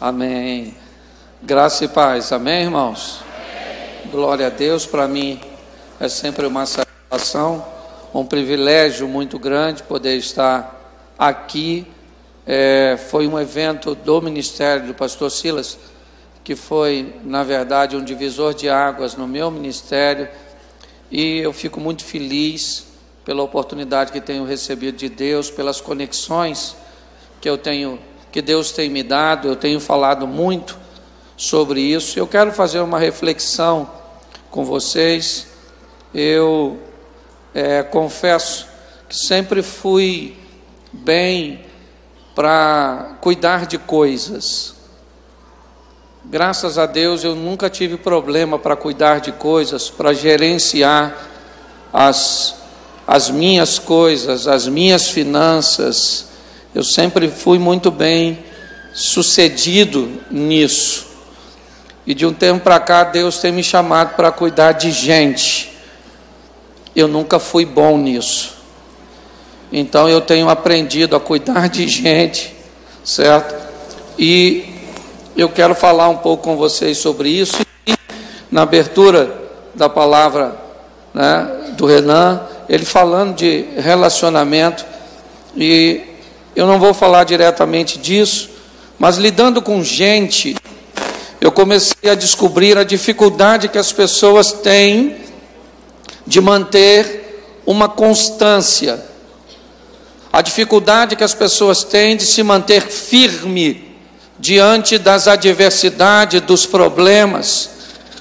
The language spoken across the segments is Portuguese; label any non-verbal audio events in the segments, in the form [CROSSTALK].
Amém. Graça e paz. Amém, irmãos? Amém. Glória a Deus. Para mim é sempre uma satisfação, um privilégio muito grande poder estar aqui. É, foi um evento do ministério do pastor Silas, que foi, na verdade, um divisor de águas no meu ministério. E eu fico muito feliz pela oportunidade que tenho recebido de Deus, pelas conexões que eu tenho que Deus tem me dado, eu tenho falado muito sobre isso. Eu quero fazer uma reflexão com vocês. Eu é, confesso que sempre fui bem para cuidar de coisas. Graças a Deus eu nunca tive problema para cuidar de coisas, para gerenciar as, as minhas coisas, as minhas finanças eu sempre fui muito bem sucedido nisso. E de um tempo para cá, Deus tem me chamado para cuidar de gente. Eu nunca fui bom nisso. Então eu tenho aprendido a cuidar de gente, certo? E eu quero falar um pouco com vocês sobre isso. E na abertura da palavra né, do Renan, ele falando de relacionamento, e eu não vou falar diretamente disso, mas lidando com gente, eu comecei a descobrir a dificuldade que as pessoas têm de manter uma constância, a dificuldade que as pessoas têm de se manter firme diante das adversidades, dos problemas.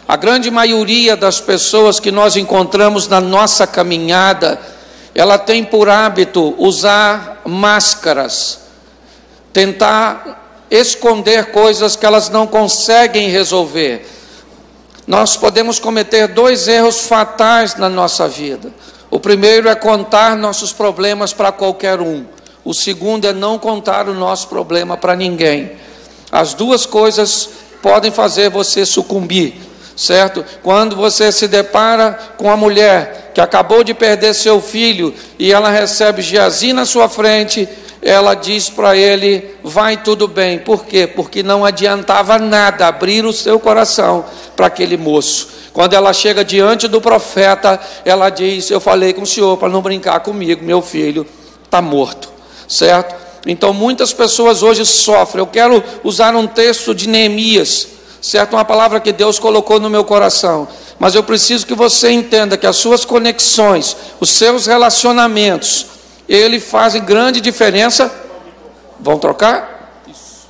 A grande maioria das pessoas que nós encontramos na nossa caminhada, ela tem por hábito usar máscaras, tentar esconder coisas que elas não conseguem resolver. Nós podemos cometer dois erros fatais na nossa vida. O primeiro é contar nossos problemas para qualquer um. O segundo é não contar o nosso problema para ninguém. As duas coisas podem fazer você sucumbir, certo? Quando você se depara com a mulher que acabou de perder seu filho e ela recebe Geazi na sua frente, ela diz para ele: vai tudo bem. Por quê? Porque não adiantava nada abrir o seu coração para aquele moço. Quando ela chega diante do profeta, ela diz: Eu falei com o senhor para não brincar comigo, meu filho está morto, certo? Então muitas pessoas hoje sofrem. Eu quero usar um texto de Neemias, certo? Uma palavra que Deus colocou no meu coração. Mas eu preciso que você entenda que as suas conexões, os seus relacionamentos, ele fazem grande diferença. Vão trocar? Isso.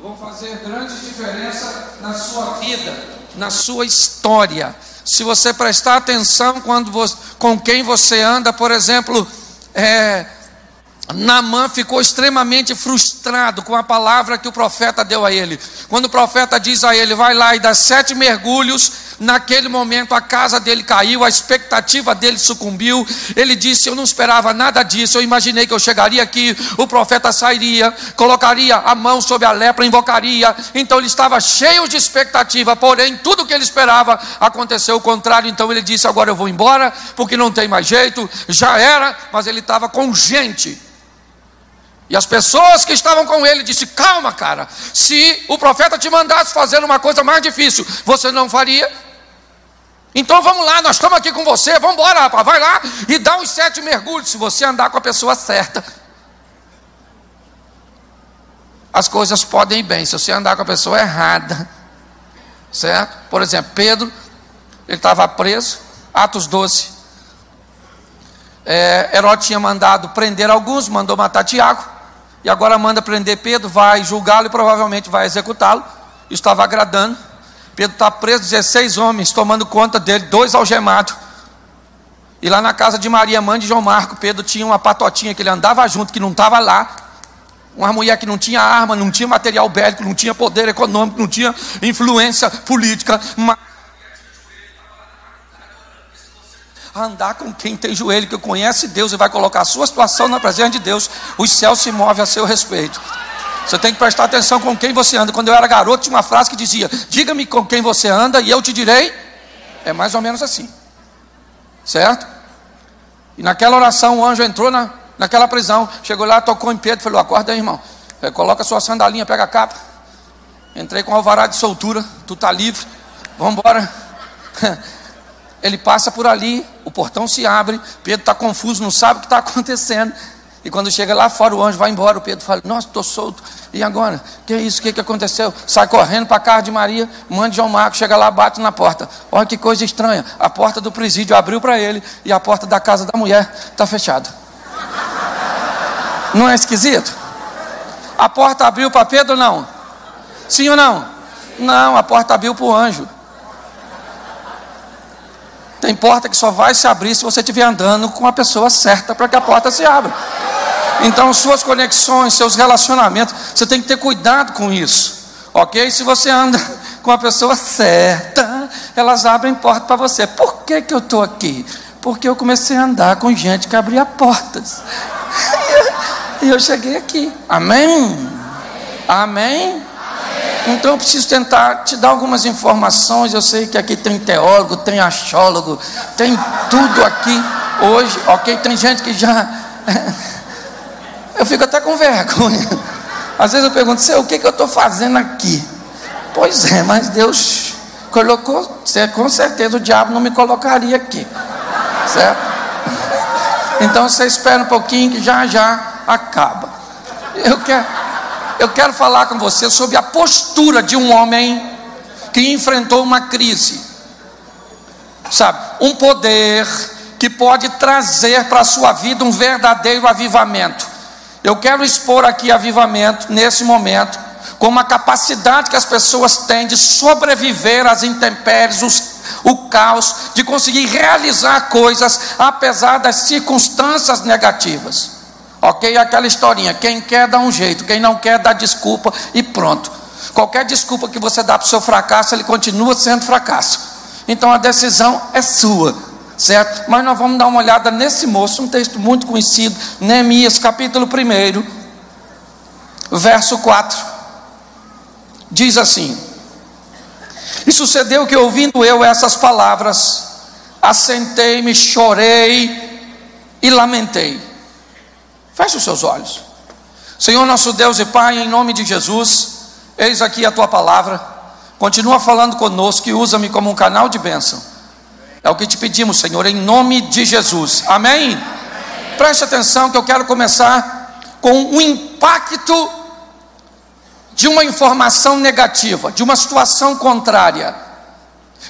Vão fazer grande diferença na sua vida, na sua história. Se você prestar atenção quando você, com quem você anda, por exemplo, é, Naamã ficou extremamente frustrado com a palavra que o profeta deu a ele. Quando o profeta diz a ele, vai lá e dá sete mergulhos, naquele momento a casa dele caiu, a expectativa dele sucumbiu. Ele disse: Eu não esperava nada disso. Eu imaginei que eu chegaria aqui, o profeta sairia, colocaria a mão sobre a lepra, invocaria. Então ele estava cheio de expectativa, porém, tudo que ele esperava aconteceu o contrário. Então ele disse: Agora eu vou embora, porque não tem mais jeito, já era, mas ele estava com gente e as pessoas que estavam com ele disse: Calma, cara, se o profeta te mandasse fazer uma coisa mais difícil, você não faria? Então vamos lá, nós estamos aqui com você, vamos embora, rapaz, vai lá e dá uns sete mergulhos, se você andar com a pessoa certa. As coisas podem ir bem, se você andar com a pessoa errada, certo? Por exemplo, Pedro, ele estava preso, Atos 12. É, tinha mandado prender alguns, mandou matar Tiago e agora manda prender Pedro, vai julgá-lo e provavelmente vai executá-lo. Estava agradando. Pedro está preso, 16 homens tomando conta dele, dois algemados. E lá na casa de Maria, mãe de João Marco, Pedro tinha uma patotinha que ele andava junto, que não estava lá. Uma mulher que não tinha arma, não tinha material bélico, não tinha poder econômico, não tinha influência política. Mas andar com quem tem joelho, que conhece Deus e vai colocar a sua situação na presença de Deus, os céus se movem a seu respeito. Você tem que prestar atenção com quem você anda. Quando eu era garoto, tinha uma frase que dizia: Diga-me com quem você anda e eu te direi. É mais ou menos assim, certo? E naquela oração, o anjo entrou na, naquela prisão, chegou lá, tocou em Pedro, falou: Acorda aí, irmão, é, coloca a sua sandalinha, pega a capa. Entrei com alvará de soltura, tu tá livre, vamos embora. [LAUGHS] Ele passa por ali, o portão se abre, Pedro está confuso, não sabe o que está [LAUGHS] acontecendo. E quando chega lá fora, o anjo vai embora. O Pedro fala: Nossa, estou solto. E agora? Que é isso? O que, que aconteceu? Sai correndo para a casa de Maria, manda João Marcos, chega lá, bate na porta. Olha que coisa estranha. A porta do presídio abriu para ele e a porta da casa da mulher está fechada. Não é esquisito? A porta abriu para Pedro não? Sim ou não? Não, a porta abriu para o anjo. Tem porta que só vai se abrir se você estiver andando com a pessoa certa para que a porta se abra. Então, suas conexões, seus relacionamentos, você tem que ter cuidado com isso. Ok? Se você anda com a pessoa certa, elas abrem porta para você. Por que, que eu estou aqui? Porque eu comecei a andar com gente que abria portas. [LAUGHS] E eu cheguei aqui. Amém? Amém? Então eu preciso tentar te dar algumas informações. Eu sei que aqui tem teólogo, tem achólogo, tem tudo aqui hoje, ok? Tem gente que já. [LAUGHS] Eu fico até com vergonha. Às vezes eu pergunto, o que, que eu estou fazendo aqui? Pois é, mas Deus colocou, com certeza o diabo não me colocaria aqui, certo? Então você espera um pouquinho que já já acaba. Eu quero. Eu quero falar com você sobre a postura de um homem que enfrentou uma crise. Sabe, um poder que pode trazer para a sua vida um verdadeiro avivamento. Eu quero expor aqui avivamento nesse momento, como a capacidade que as pessoas têm de sobreviver às intempéries, os, o caos, de conseguir realizar coisas apesar das circunstâncias negativas. Ok? Aquela historinha. Quem quer dá um jeito, quem não quer dá desculpa e pronto. Qualquer desculpa que você dá para o seu fracasso, ele continua sendo fracasso. Então a decisão é sua, certo? Mas nós vamos dar uma olhada nesse moço, um texto muito conhecido, Neemias, capítulo 1, verso 4. Diz assim: E sucedeu que, ouvindo eu essas palavras, assentei-me, chorei e lamentei. Feche os seus olhos. Senhor nosso Deus e Pai, em nome de Jesus, eis aqui a tua palavra. Continua falando conosco e usa-me como um canal de bênção. É o que te pedimos, Senhor, em nome de Jesus. Amém? Amém. Preste atenção que eu quero começar com o impacto de uma informação negativa, de uma situação contrária.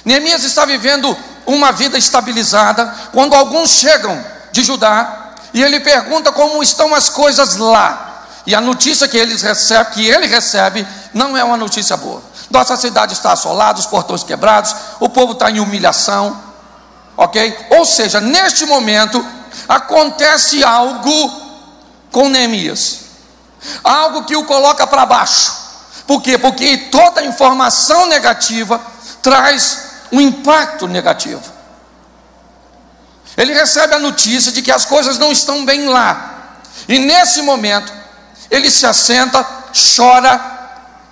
Neemias está vivendo uma vida estabilizada quando alguns chegam de Judá e ele pergunta como estão as coisas lá. E a notícia que, recebe, que ele recebe não é uma notícia boa. Nossa cidade está assolada, os portões quebrados, o povo está em humilhação. Ok? Ou seja, neste momento acontece algo com Neemias. Algo que o coloca para baixo. Por quê? Porque toda informação negativa traz um impacto negativo. Ele recebe a notícia de que as coisas não estão bem lá. E nesse momento, ele se assenta, chora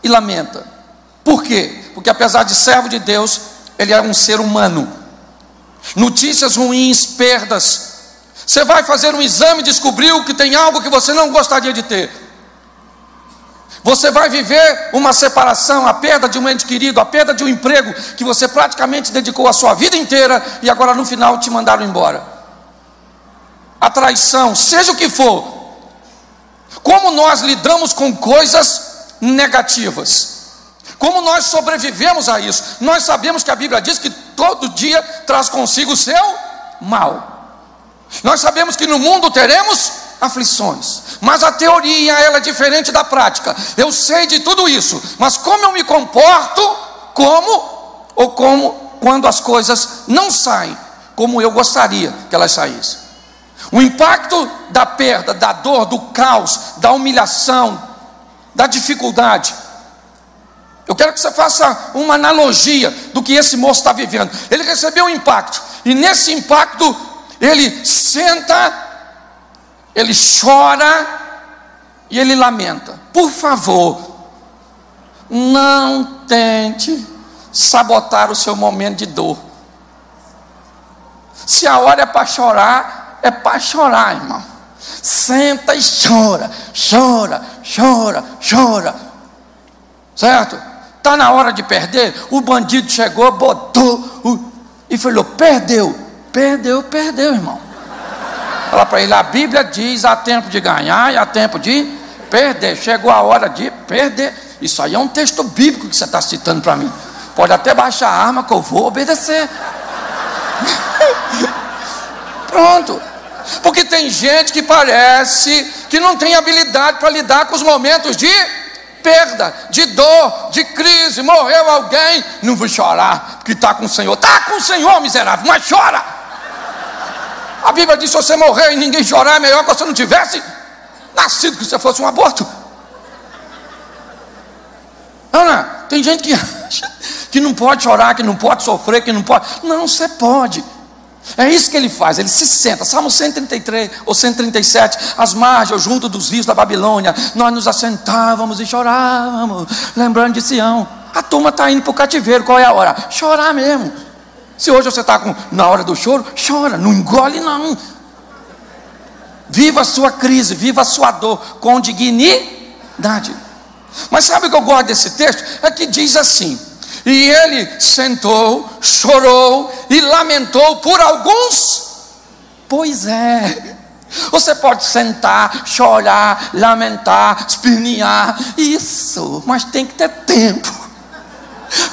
e lamenta. Por quê? Porque apesar de servo de Deus, ele é um ser humano. Notícias ruins, perdas. Você vai fazer um exame e descobriu que tem algo que você não gostaria de ter. Você vai viver uma separação, a perda de um ente querido, a perda de um emprego que você praticamente dedicou a sua vida inteira e agora no final te mandaram embora. A traição, seja o que for. Como nós lidamos com coisas negativas? Como nós sobrevivemos a isso? Nós sabemos que a Bíblia diz que todo dia traz consigo o seu mal. Nós sabemos que no mundo teremos aflições. Mas a teoria ela é diferente da prática. Eu sei de tudo isso, mas como eu me comporto como ou como quando as coisas não saem como eu gostaria que elas saíssem. O impacto da perda, da dor, do caos, da humilhação, da dificuldade. Eu quero que você faça uma analogia do que esse moço está vivendo. Ele recebeu um impacto, e nesse impacto, ele senta ele chora e ele lamenta. Por favor, não tente sabotar o seu momento de dor. Se a hora é para chorar, é para chorar, irmão. Senta e chora, chora, chora, chora. Certo? Está na hora de perder? O bandido chegou, botou o, e falou: perdeu. Perdeu, perdeu, irmão. Fala para ele: a Bíblia diz: há tempo de ganhar e há tempo de perder. Chegou a hora de perder. Isso aí é um texto bíblico que você está citando para mim. Pode até baixar a arma que eu vou obedecer. [LAUGHS] Pronto. Porque tem gente que parece que não tem habilidade para lidar com os momentos de perda, de dor, de crise. Morreu alguém, não vou chorar, porque está com o Senhor. Está com o Senhor, miserável, mas chora. A Bíblia diz: se você morrer e ninguém chorar, é melhor que você não tivesse nascido, que você fosse um aborto. Ana, tem gente que acha que não pode chorar, que não pode sofrer, que não pode. Não, você pode. É isso que ele faz, ele se senta. Salmo 133 ou 137, as margens, junto dos rios da Babilônia, nós nos assentávamos e chorávamos, lembrando de Sião. A turma está indo para o cativeiro, qual é a hora? Chorar mesmo. Se hoje você está na hora do choro, chora, não engole não. Viva a sua crise, viva a sua dor com dignidade. Mas sabe o que eu gosto desse texto? É que diz assim: e ele sentou, chorou e lamentou por alguns. Pois é. Você pode sentar, chorar, lamentar, espernear, isso, mas tem que ter tempo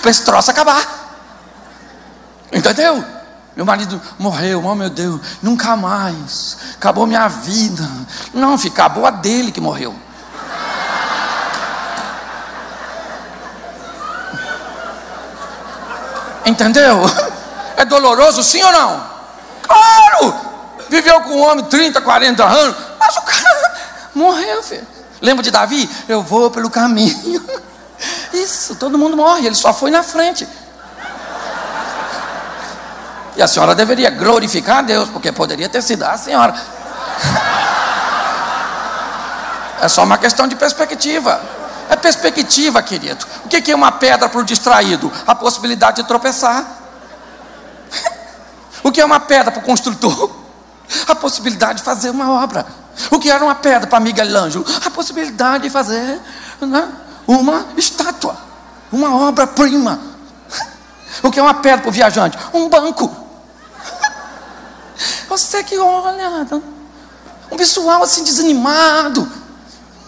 para esse troço acabar. Entendeu? Meu marido morreu, oh meu Deus, nunca mais, acabou minha vida. Não, filho, acabou a dele que morreu. Entendeu? É doloroso, sim ou não? Claro! Viveu com um homem 30, 40 anos, mas o cara morreu, filho. Lembra de Davi? Eu vou pelo caminho. Isso, todo mundo morre, ele só foi na frente. E a senhora deveria glorificar a Deus, porque poderia ter sido a senhora. É só uma questão de perspectiva. É perspectiva, querido. O que é uma pedra para o distraído? A possibilidade de tropeçar. [LAUGHS] O que é uma pedra para o construtor? A possibilidade de fazer uma obra. O que era uma pedra para Miguel Ângelo? A possibilidade de fazer né, uma estátua, uma obra-prima. [LAUGHS] O que é uma pedra para o viajante? Um banco. Você que olha, um pessoal assim desanimado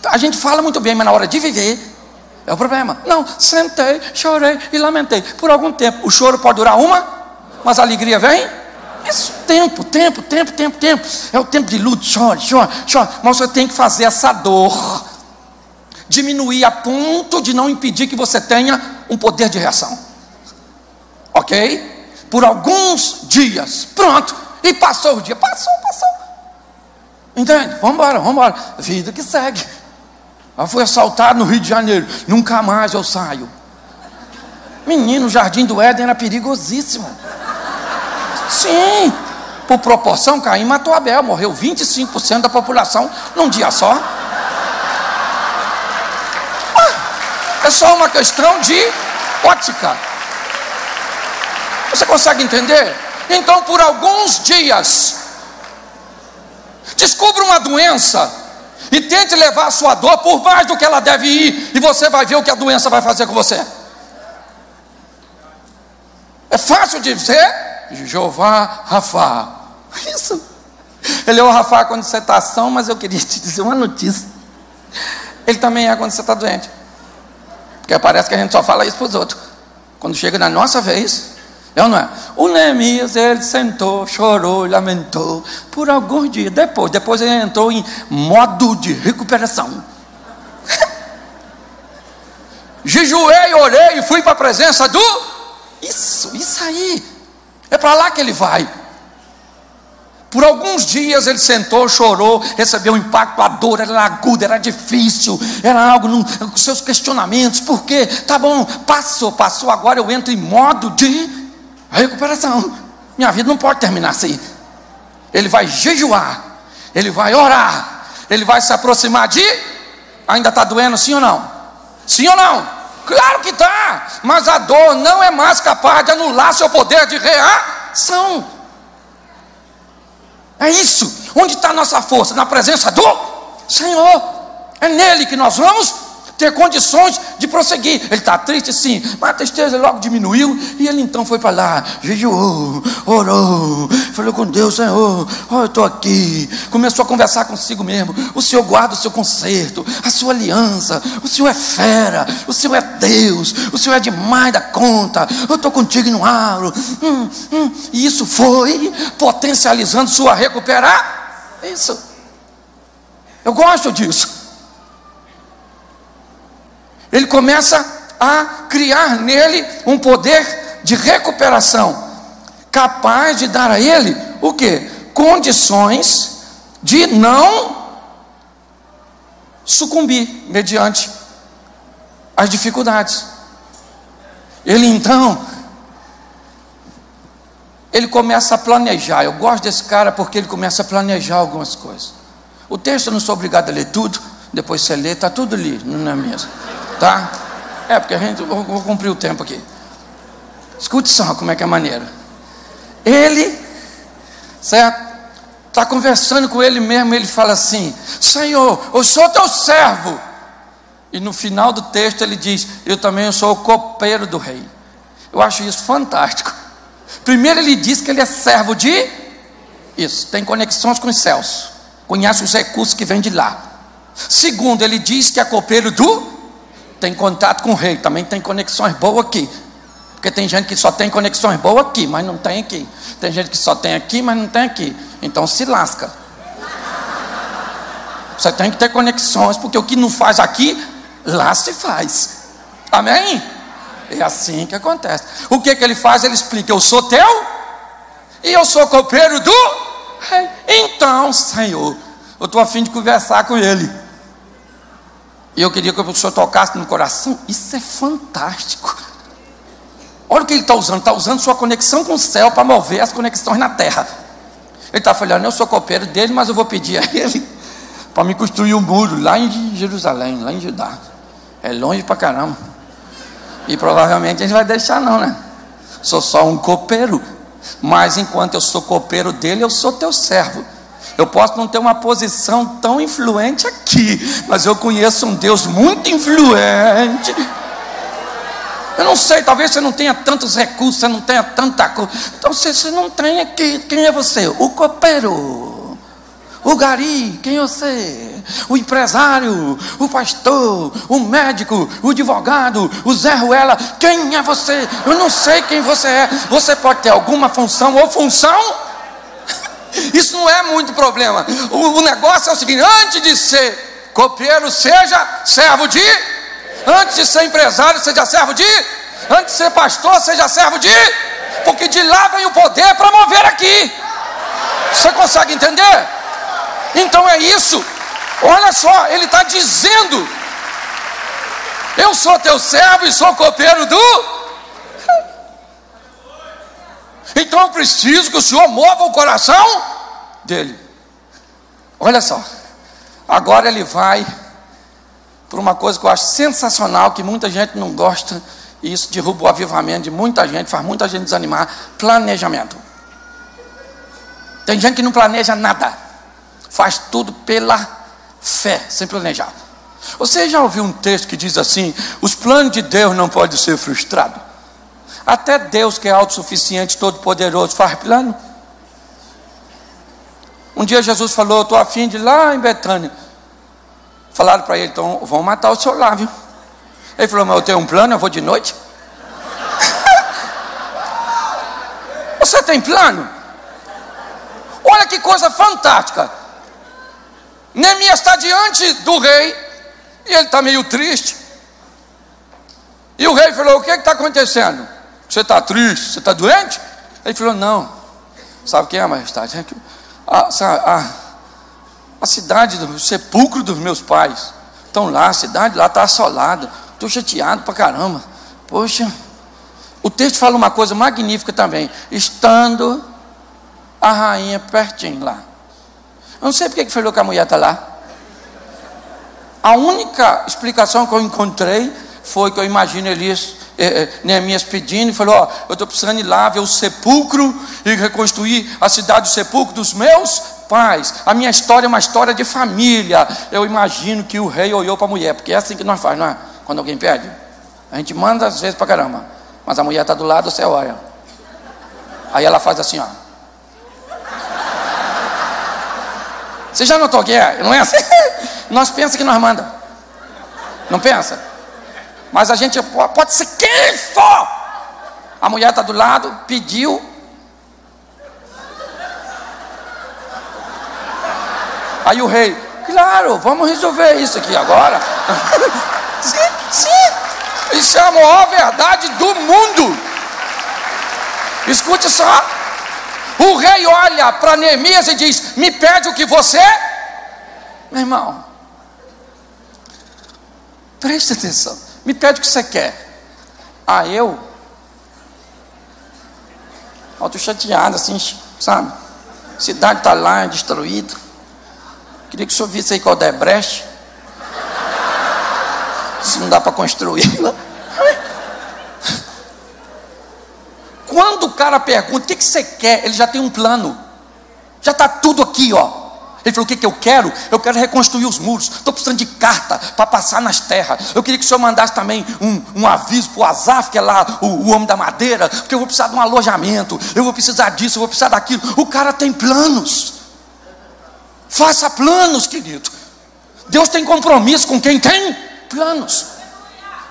a gente fala muito bem, mas na hora de viver, é o problema. Não, sentei, chorei e lamentei. Por algum tempo. O choro pode durar uma, mas a alegria vem. Isso, tempo, tempo, tempo, tempo, tempo. É o tempo de luto, chore, chore, chore. Mas você tem que fazer essa dor diminuir a ponto de não impedir que você tenha um poder de reação. Ok? Por alguns dias. Pronto. E passou o dia. Passou, passou. Entende? Vamos embora, vamos embora. Vida que segue. Eu fui assaltado no Rio de Janeiro. Nunca mais eu saio. Menino, o Jardim do Éden era perigosíssimo. Sim. Por proporção, Caim matou Abel. Morreu 25% da população num dia só. É só uma questão de ótica. Você consegue entender? Então, por alguns dias, descubra uma doença e tente levar a sua dor por mais do que ela deve ir, e você vai ver o que a doença vai fazer com você. É fácil de dizer, Jeová Rafa. Isso. Ele é o Rafa quando você está ação, mas eu queria te dizer uma notícia. Ele também é quando você está doente. Porque parece que a gente só fala isso para os outros. Quando chega na nossa vez, é ou não é? O Neemias, ele sentou, chorou, lamentou por alguns dias. Depois, depois ele entrou em modo de recuperação. [LAUGHS] Jejuei, orei e fui para a presença do. Isso, isso aí. É para lá que ele vai. Por alguns dias ele sentou, chorou, recebeu um impacto, a dor era aguda, era difícil, era algo num, com seus questionamentos, por quê? Tá bom, passou, passou, agora eu entro em modo de a recuperação. Minha vida não pode terminar assim. Ele vai jejuar, ele vai orar, ele vai se aproximar de. Ainda está doendo, sim ou não? Sim ou não? Claro que está, mas a dor não é mais capaz de anular seu poder de reação. É isso. Onde está a nossa força? Na presença do Senhor. É nele que nós vamos ter condições de prosseguir. Ele está triste, sim, mas a tristeza logo diminuiu e ele então foi para lá, jejuou, orou, falou com Deus, Senhor, oh, eu estou aqui. Começou a conversar consigo mesmo. O Senhor guarda o seu conserto, a sua aliança. O Senhor é fera, o Senhor é Deus, o Senhor é demais da conta. Eu estou contigo no aro. Hum, hum. E isso foi potencializando sua recuperar. Isso. Eu gosto disso. Ele começa a criar nele um poder de recuperação, capaz de dar a ele o que? Condições de não sucumbir mediante as dificuldades. Ele então, ele começa a planejar. Eu gosto desse cara porque ele começa a planejar algumas coisas. O texto eu não sou obrigado a ler tudo, depois você lê, está tudo ali, não é mesmo? Tá? É, porque a gente, vou, vou cumprir o tempo aqui. Escute só como é que é a maneira. Ele, certo? Está conversando com ele mesmo, ele fala assim: Senhor, eu sou teu servo. E no final do texto ele diz: Eu também sou o copeiro do rei. Eu acho isso fantástico. Primeiro ele diz que ele é servo de isso, tem conexões com os céus, conhece os recursos que vêm de lá. Segundo, ele diz que é copeiro do tem contato com o rei, também tem conexões boas aqui. Porque tem gente que só tem conexões boas aqui, mas não tem aqui. Tem gente que só tem aqui, mas não tem aqui. Então se lasca. Você tem que ter conexões, porque o que não faz aqui, lá se faz. Amém? É assim que acontece. O que, que ele faz? Ele explica: Eu sou teu e eu sou copeiro do rei. Então, Senhor, eu estou afim de conversar com ele. E eu queria que o senhor tocasse no coração. Isso é fantástico. Olha o que ele está usando: está usando sua conexão com o céu para mover as conexões na terra. Ele está falando: Eu sou copeiro dele, mas eu vou pedir a ele [LAUGHS] para me construir um muro lá em Jerusalém, lá em Judá. É longe para caramba. E provavelmente a gente vai deixar, não, né? Sou só um copeiro. Mas enquanto eu sou copeiro dele, eu sou teu servo. Eu posso não ter uma posição tão influente aqui, mas eu conheço um Deus muito influente. Eu não sei, talvez você não tenha tantos recursos, você não tenha tanta coisa. Então você, você não tem aqui. Quem é você? O copeiro, o gari, quem é você? O empresário, o pastor, o médico, o advogado, o Zé Ruela. Quem é você? Eu não sei quem você é. Você pode ter alguma função ou função isso não é muito problema. O, o negócio é o seguinte: antes de ser copeiro, seja servo de. Antes de ser empresário, seja servo de. Antes de ser pastor, seja servo de. Porque de lá vem o poder para mover aqui. Você consegue entender? Então é isso. Olha só, ele está dizendo: Eu sou teu servo e sou copeiro do então eu preciso que o Senhor mova o coração dele. Olha só, agora ele vai por uma coisa que eu acho sensacional, que muita gente não gosta, e isso derruba o avivamento de muita gente, faz muita gente desanimar: planejamento. Tem gente que não planeja nada, faz tudo pela fé, sem planejar. Você já ouviu um texto que diz assim: os planos de Deus não podem ser frustrados? Até Deus, que é autossuficiente, todo-poderoso, faz plano. Um dia Jesus falou: Estou afim de ir lá em Betânia. Falaram para ele: Então vão matar o senhor lá, viu? Ele falou: Mas eu tenho um plano, eu vou de noite. [LAUGHS] Você tem plano? Olha que coisa fantástica. Neemias está diante do rei e ele está meio triste. E o rei falou: O que está acontecendo? Você está triste? Você está doente? Ele falou: Não. Sabe quem é, majestade? É a, a, a cidade do sepulcro dos meus pais. Estão lá, a cidade lá está assolada. Estou chateado para caramba. Poxa, o texto fala uma coisa magnífica também. Estando a rainha pertinho lá. Eu não sei porque que falou que a mulher está lá. A única explicação que eu encontrei foi que eu imagino Elias é, é, Neemias pedindo e falou: Ó, eu estou precisando ir lá ver o sepulcro e reconstruir a cidade do sepulcro dos meus Paz, a minha história é uma história de família. Eu imagino que o rei olhou para a mulher, porque é assim que nós faz, não é? Quando alguém pede. A gente manda às vezes para caramba. Mas a mulher está do lado, você olha. Aí ela faz assim, ó. Você já notou que é? Não é assim? [LAUGHS] Nós pensamos que nós manda. Não pensa? Mas a gente pode ser quem for. A mulher está do lado, pediu. Aí o rei, claro, vamos resolver isso aqui agora. [LAUGHS] Isso é a maior verdade do mundo. Escute só. O rei olha para Neemias e diz: Me pede o que você. Meu irmão, preste atenção. Me pede o que você quer. Ah, eu? Estou chateado, assim, sabe? A cidade está lá, destruída. Queria que o senhor visse aí qual é brecha. Se não dá para construí-la. Quando o cara pergunta, o que, que você quer? Ele já tem um plano. Já está tudo aqui, ó. Ele falou: O que, que eu quero? Eu quero reconstruir os muros. Estou precisando de carta para passar nas terras. Eu queria que o senhor mandasse também um, um aviso para o Azaf, que é lá o, o, homem da madeira, porque eu vou precisar de um alojamento. Eu vou precisar disso, eu vou precisar daquilo. O cara tem planos. Faça planos, querido. Deus tem compromisso com quem tem planos.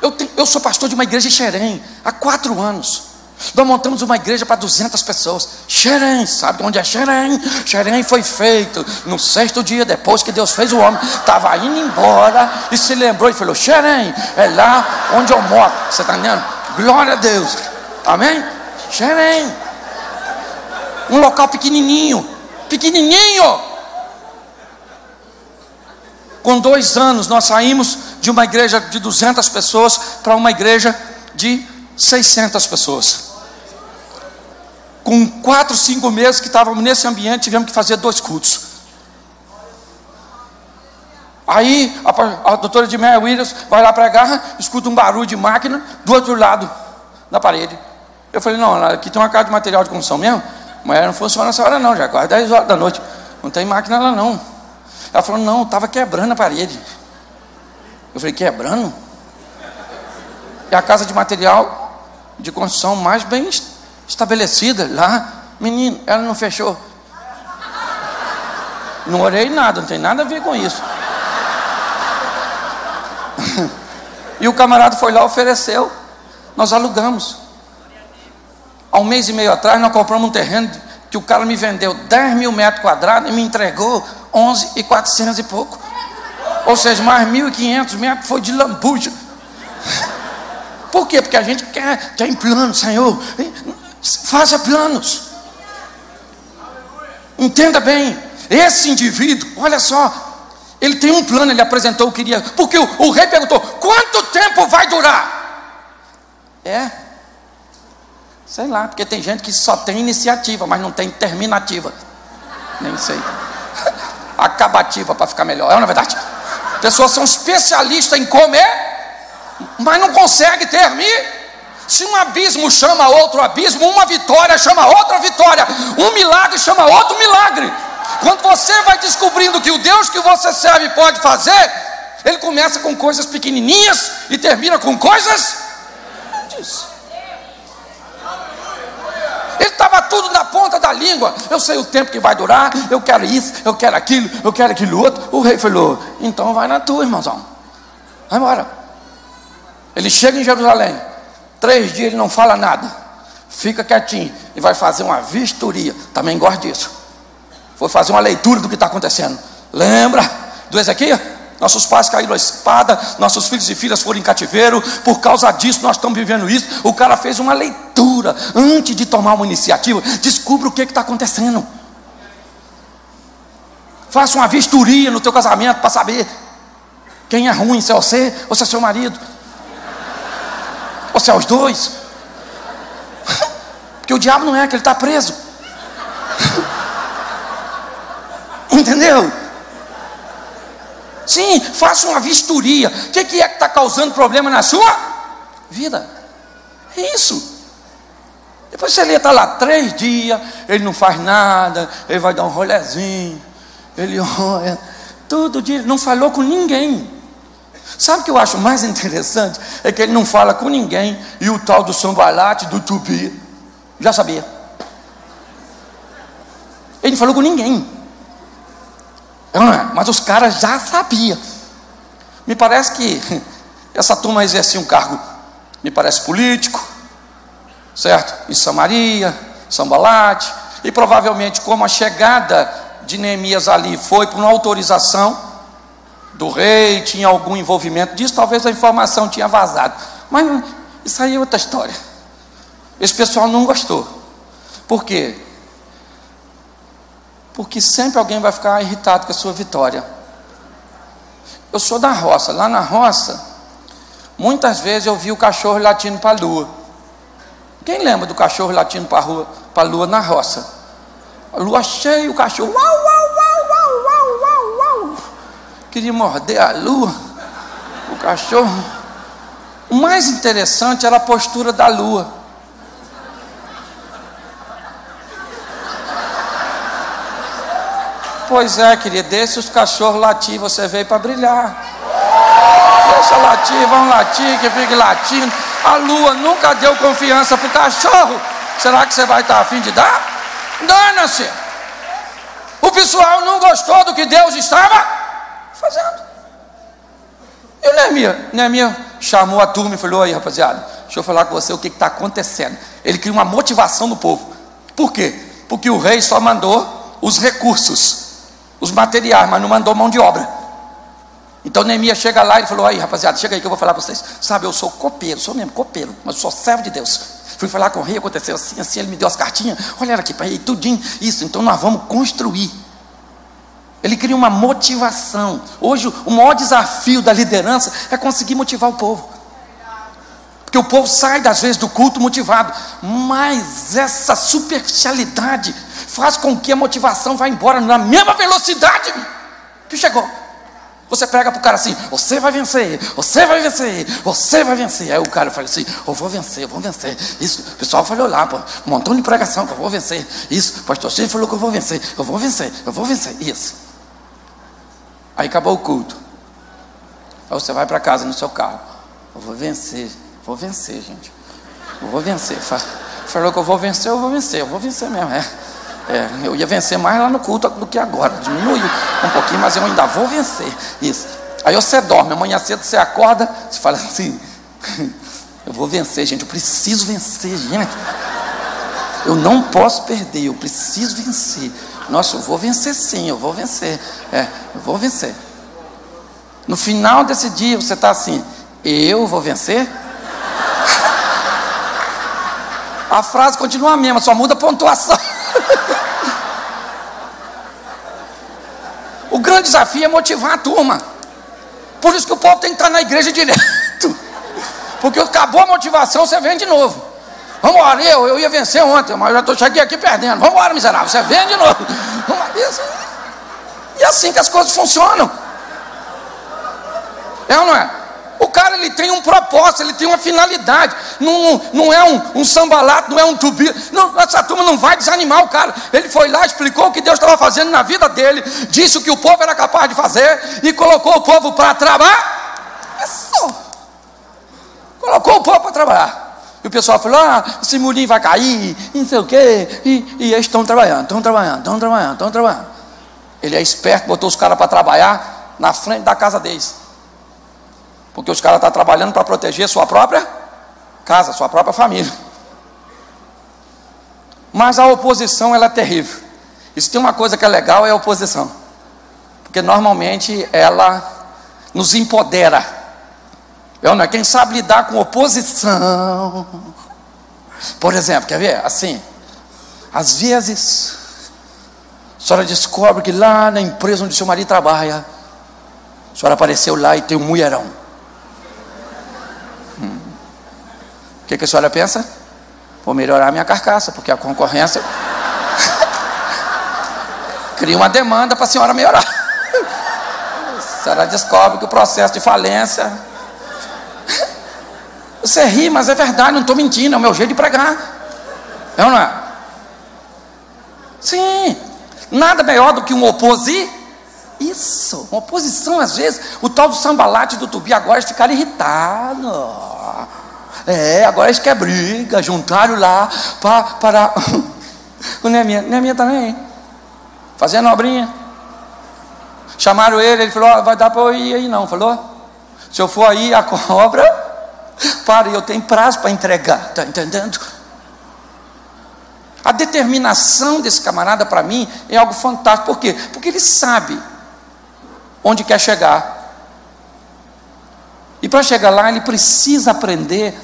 Eu, tenho, eu sou pastor de uma igreja em Xerém há quatro anos. Nós montamos uma igreja para 200 pessoas. Xerém, sabe onde é Xerém? Xerém foi feito no sexto dia depois que Deus fez o homem. Estava indo embora e se lembrou e falou: Xerém, é lá onde eu moro. Você está entendendo? Glória a Deus. Amém? Xerém. Um local pequenininho. Pequenininho. Com dois anos, nós saímos de uma igreja de 200 pessoas para uma igreja de 600 pessoas com quatro, cinco meses que estávamos nesse ambiente, tivemos que fazer dois cultos. Aí a, a doutora de Mary Williams vai lá pregar, escuta um barulho de máquina do outro lado da parede. Eu falei, não, aqui tem uma casa de material de construção mesmo, mas não funciona essa hora não, já é quase 10 horas da noite. Não tem máquina lá não. Ela falou, não, estava quebrando a parede. Eu falei, quebrando? É a casa de material de construção mais bem estabelecida lá. Menino, ela não fechou. Não orei nada, não tem nada a ver com isso. [LAUGHS] e o camarada foi lá, ofereceu. Nós alugamos. Há um mês e meio atrás, nós compramos um terreno que o cara me vendeu 10 mil metros quadrados e me entregou 11 e 400 e pouco. Ou seja, mais 1.500 metros foi de lambuja. [LAUGHS] Por quê? Porque a gente quer, quer em plano, Senhor. Faça planos. Entenda bem. Esse indivíduo, olha só, ele tem um plano, ele apresentou o que queria. Porque o, o rei perguntou: quanto tempo vai durar? É. Sei lá, porque tem gente que só tem iniciativa, mas não tem terminativa. Nem sei. [LAUGHS] Acabativa para ficar melhor. É na verdade. Pessoas são especialistas em comer, mas não conseguem terminar. Se um abismo chama outro abismo, uma vitória chama outra vitória, um milagre chama outro milagre. Quando você vai descobrindo que o Deus que você serve pode fazer, ele começa com coisas pequenininhas e termina com coisas grandes. Ele estava tudo na ponta da língua. Eu sei o tempo que vai durar. Eu quero isso, eu quero aquilo, eu quero aquilo outro. O rei falou: então vai na tua, irmãozão. Vai embora. Ele chega em Jerusalém. Três dias ele não fala nada. Fica quietinho e vai fazer uma vistoria. Também gosto disso. Foi fazer uma leitura do que está acontecendo. Lembra do Ezequiel? Nossos pais caíram a espada, nossos filhos e filhas foram em cativeiro, por causa disso nós estamos vivendo isso. O cara fez uma leitura antes de tomar uma iniciativa. Descubra o que está acontecendo. Faça uma vistoria no teu casamento para saber quem é ruim, se é você ou se é seu marido. Ou se é os dois. Porque o diabo não é que ele está preso. Entendeu? Sim, faça uma vistoria. O que, que é que está causando problema na sua vida? É isso. Depois você lê, está lá três dias, ele não faz nada, ele vai dar um rolezinho, Ele [LAUGHS] olha, todo dia, não falou com ninguém. Sabe o que eu acho mais interessante? É que ele não fala com ninguém e o tal do sambalate, do tupi, já sabia. Ele não falou com ninguém. É Mas os caras já sabiam. Me parece que [LAUGHS] essa turma exercia um cargo, me parece político, certo? Em Samaria, Sambalate, e provavelmente como a chegada de Neemias ali foi por uma autorização do rei, tinha algum envolvimento disso, talvez a informação tinha vazado. Mas isso aí é outra história. Esse pessoal não gostou. Por quê? Porque sempre alguém vai ficar irritado com a sua vitória. Eu sou da roça, lá na roça, muitas vezes eu vi o cachorro latindo para a lua. Quem lembra do cachorro latindo para a lua na roça? A lua cheia, o cachorro. Uau, uau, queria morder a lua, o cachorro. O mais interessante era a postura da lua. Pois é, querida, deixa os cachorros latir, você veio para brilhar. Deixa latir, vão latir, que fique latindo. A lua nunca deu confiança para o cachorro. Será que você vai estar afim de dar? Dana-se. O pessoal não gostou do que Deus estava fazendo. E o Neemias, Neemias chamou a turma e falou: aí, rapaziada, deixa eu falar com você o que está acontecendo. Ele cria uma motivação no povo. Por quê? Porque o rei só mandou os recursos, os materiais, mas não mandou mão de obra. Então Neemias chega lá e falou: aí, rapaziada, chega aí que eu vou falar para vocês. Sabe, eu sou copeiro, sou mesmo copeiro, mas sou servo de Deus. Fui falar com o rei, aconteceu assim, assim, ele me deu as cartinhas. Olha aqui para ele, tudinho, isso. Então nós vamos construir. Ele cria uma motivação. Hoje, o maior desafio da liderança é conseguir motivar o povo. Porque o povo sai, às vezes, do culto motivado. Mas essa superficialidade faz com que a motivação vá embora na mesma velocidade que chegou. Você prega para o cara assim: você vai vencer, você vai vencer, você vai vencer. Aí o cara fala assim: eu vou vencer, eu vou vencer. Isso, o pessoal falou lá, pô, um montão de pregação que eu vou vencer. Isso, o pastor Chico falou que eu vou vencer, eu vou vencer, eu vou vencer. Isso. Aí acabou o culto. Aí você vai para casa no seu carro. Eu vou vencer, vou vencer, gente. Eu vou vencer. Falou que eu vou vencer, eu vou vencer, eu vou vencer mesmo. É. É, eu ia vencer mais lá no culto do que agora. Diminui um pouquinho, mas eu ainda vou vencer. Isso. Aí você dorme, amanhã cedo você acorda, você fala assim: [LAUGHS] eu vou vencer, gente, eu preciso vencer, gente. Eu não posso perder, eu preciso vencer. Nossa, eu vou vencer sim, eu vou vencer. É, eu vou vencer. No final desse dia você está assim, eu vou vencer? [LAUGHS] A frase continua a mesma, só muda a pontuação. [LAUGHS] o grande desafio é motivar a turma. Por isso que o povo tem que estar na igreja direto. Porque acabou a motivação, você vem de novo. Vamos embora, eu, eu ia vencer ontem, mas eu já estou cheguei aqui perdendo. Vamos embora, miserável, você vem de novo. E é assim que as coisas funcionam. É ou não é? O cara ele tem um propósito, ele tem uma finalidade. Não, não é um, um sambalato, não é um tubi. Não, essa turma não vai desanimar o cara. Ele foi lá, explicou o que Deus estava fazendo na vida dele, disse o que o povo era capaz de fazer e colocou o povo para trabalhar. Isso. Colocou o povo para trabalhar. E o pessoal falou: ah, esse murinho vai cair, não sei o quê. E, e eles estão trabalhando, estão trabalhando, estão trabalhando, estão trabalhando. Ele é esperto, botou os caras para trabalhar na frente da casa deles. Porque os caras estão tá trabalhando para proteger sua própria casa, sua própria família. Mas a oposição ela é terrível. Isso tem uma coisa que é legal, é a oposição. Porque normalmente ela nos empodera eu não, quem sabe lidar com oposição. Por exemplo, quer ver? Assim, às vezes, a senhora descobre que lá na empresa onde seu marido trabalha, a senhora apareceu lá e tem um mulherão. Hum. O que, que a senhora pensa? Vou melhorar minha carcaça, porque a concorrência [LAUGHS] cria uma demanda para a senhora melhorar. [LAUGHS] A senhora descobre que o processo de falência você ri, mas é verdade, não estou mentindo, é o meu jeito de pregar. É ou não é? Sim, nada melhor do que um opositor Isso, uma oposição às vezes, o tal do sambalate do tubi agora eles ficaram irritados. É, agora eles querem briga, juntaram lá para. para... O Neemia, Neemia também, fazendo obrinha. Chamaram ele, ele falou: oh, vai dar para eu ir aí não. Falou: se eu for aí a cobra, para, eu tenho prazo para entregar, está entendendo? A determinação desse camarada para mim é algo fantástico. Por quê? Porque ele sabe onde quer chegar. E para chegar lá, ele precisa aprender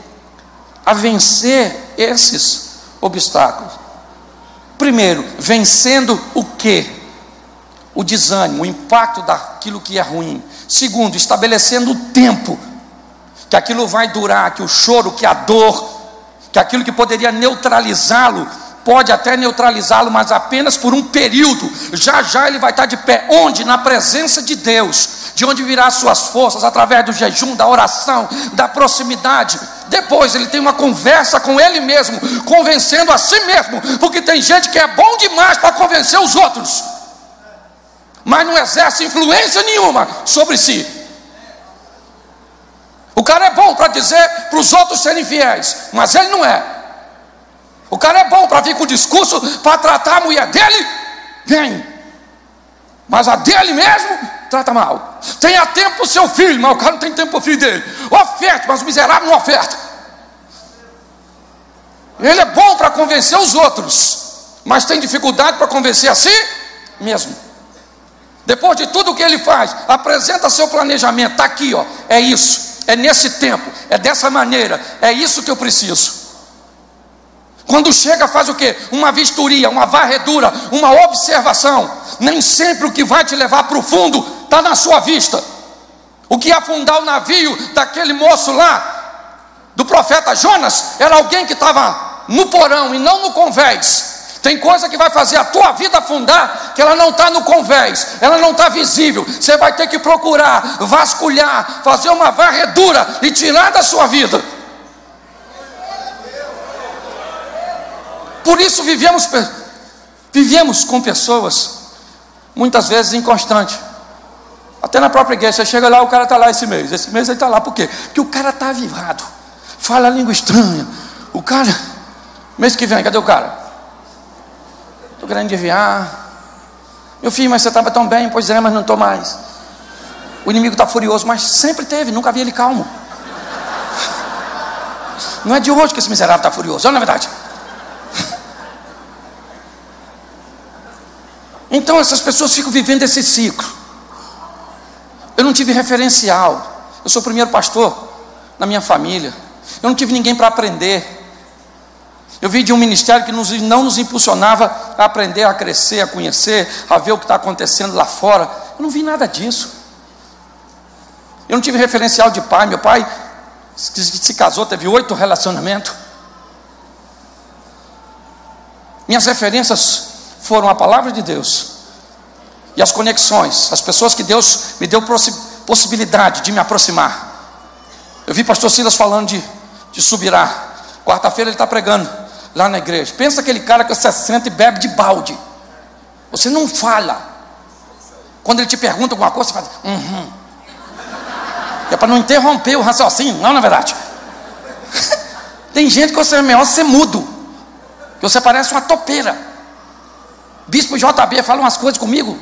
a vencer esses obstáculos. Primeiro, vencendo o que? O desânimo, o impacto daquilo que é ruim. Segundo, estabelecendo o tempo que aquilo vai durar, que o choro, que a dor, que aquilo que poderia neutralizá-lo pode até neutralizá-lo, mas apenas por um período. Já já ele vai estar de pé. Onde? Na presença de Deus. De onde virá suas forças? Através do jejum, da oração, da proximidade. Depois ele tem uma conversa com ele mesmo, convencendo a si mesmo, porque tem gente que é bom demais para convencer os outros, mas não exerce influência nenhuma sobre si. O cara é bom para dizer para os outros serem fiéis, mas ele não é. O cara é bom para vir com discurso para tratar a mulher dele bem, mas a dele mesmo trata mal. Tenha tempo para o seu filho, mas o cara não tem tempo para o filho dele. Oferta, mas o miserável não oferta. Ele é bom para convencer os outros, mas tem dificuldade para convencer a si mesmo. Depois de tudo que ele faz, apresenta seu planejamento. Está aqui, ó. É isso. É nesse tempo. É dessa maneira. É isso que eu preciso. Quando chega, faz o que? Uma vistoria, uma varredura, uma observação. Nem sempre o que vai te levar para o fundo está na sua vista. O que afundar o navio daquele moço lá, do profeta Jonas, era alguém que estava no porão e não no convés. Tem coisa que vai fazer a tua vida afundar, que ela não está no convés, ela não está visível. Você vai ter que procurar, vasculhar, fazer uma varredura e tirar da sua vida. Por isso vivemos, vivemos com pessoas, muitas vezes inconstantes. Até na própria igreja, você chega lá, o cara está lá esse mês. Esse mês ele está lá, por quê? Porque o cara está avivado, fala língua estranha. O cara, mês que vem, cadê o cara? Estou querendo enviar. Meu filho, mas você estava tão bem, pois é, mas não estou mais. O inimigo está furioso, mas sempre teve, nunca vi ele calmo. Não é de hoje que esse miserável está furioso, não é verdade? Então essas pessoas ficam vivendo esse ciclo. Eu não tive referencial. Eu sou o primeiro pastor na minha família. Eu não tive ninguém para aprender. Eu vi de um ministério que nos, não nos impulsionava a aprender, a crescer, a conhecer, a ver o que está acontecendo lá fora. Eu não vi nada disso. Eu não tive referencial de pai. Meu pai se, casou, teve oito relacionamentos. Minhas referências foram a palavra de Deus e as conexões, as pessoas que Deus me deu possibilidade de me aproximar. Eu vi pastor Silas falando de, de Subirá. Quarta-feira ele está pregando lá na igreja. Pensa aquele cara que você senta e bebe de balde. Você não fala. Quando ele te pergunta alguma coisa, você faz, uhum. É para não interromper o raciocínio, não, na é verdade. [LAUGHS] Tem gente que você é melhor ser mudo. Que você parece uma topeira. Bispo JB fala umas coisas comigo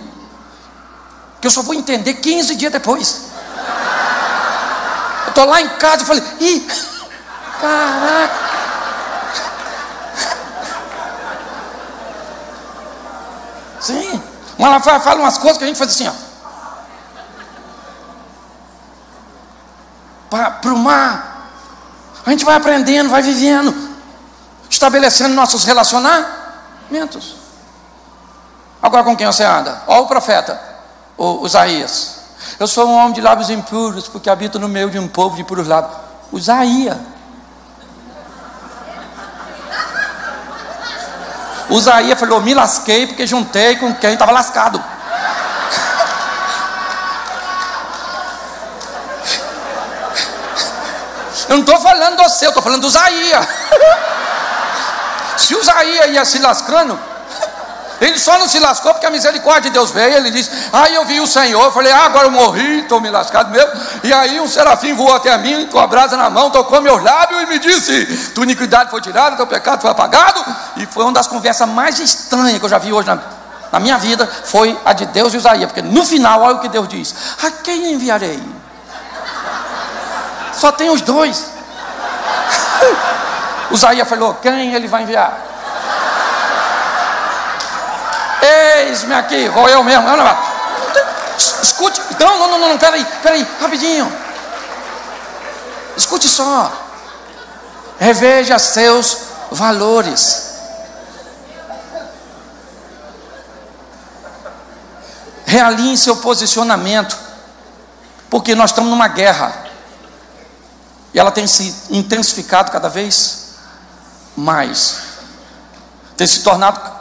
que eu só vou entender 15 dias depois. Eu estou lá em casa e falei, ih, [LAUGHS] caraca. Sim, mas ela fala umas coisas que a gente faz assim, ó. Para o mar. A gente vai aprendendo, vai vivendo, estabelecendo nossos relacionamentos. Agora com quem você anda? Olha o profeta, o Isaías. Eu sou um homem de lábios impuros, porque habito no meio de um povo de puros lábios. Isaías. Isaías falou: Me lasquei porque juntei com quem estava lascado. [LAUGHS] Eu não estou falando do seu, estou falando do Isaías. [LAUGHS] Se Isaías ia se lascando, Ele só não se lascou porque a misericórdia de Deus veio. Ele disse: Aí eu vi o Senhor. Falei: ah, agora eu morri, estou me lascado mesmo. E aí um serafim voou até mim com a brasa na mão, tocou meus lábios e me disse: Tua iniquidade foi tirada, teu pecado foi apagado. E foi uma das conversas mais estranhas que eu já vi hoje na, na minha vida. Foi a de Deus e Isaías. Porque no final, olha o que Deus diz: A quem enviarei? Só tem os dois. [LAUGHS] Isaías falou: Quem ele vai enviar? Eis-me aqui, vou eu mesmo. Não, não, Escute, não, não, não, não, peraí, peraí, rapidinho. Escute só. Reveja seus valores. Realinhe seu posicionamento. Porque nós estamos numa guerra. E ela tem se intensificado cada vez mais. Tem se tornado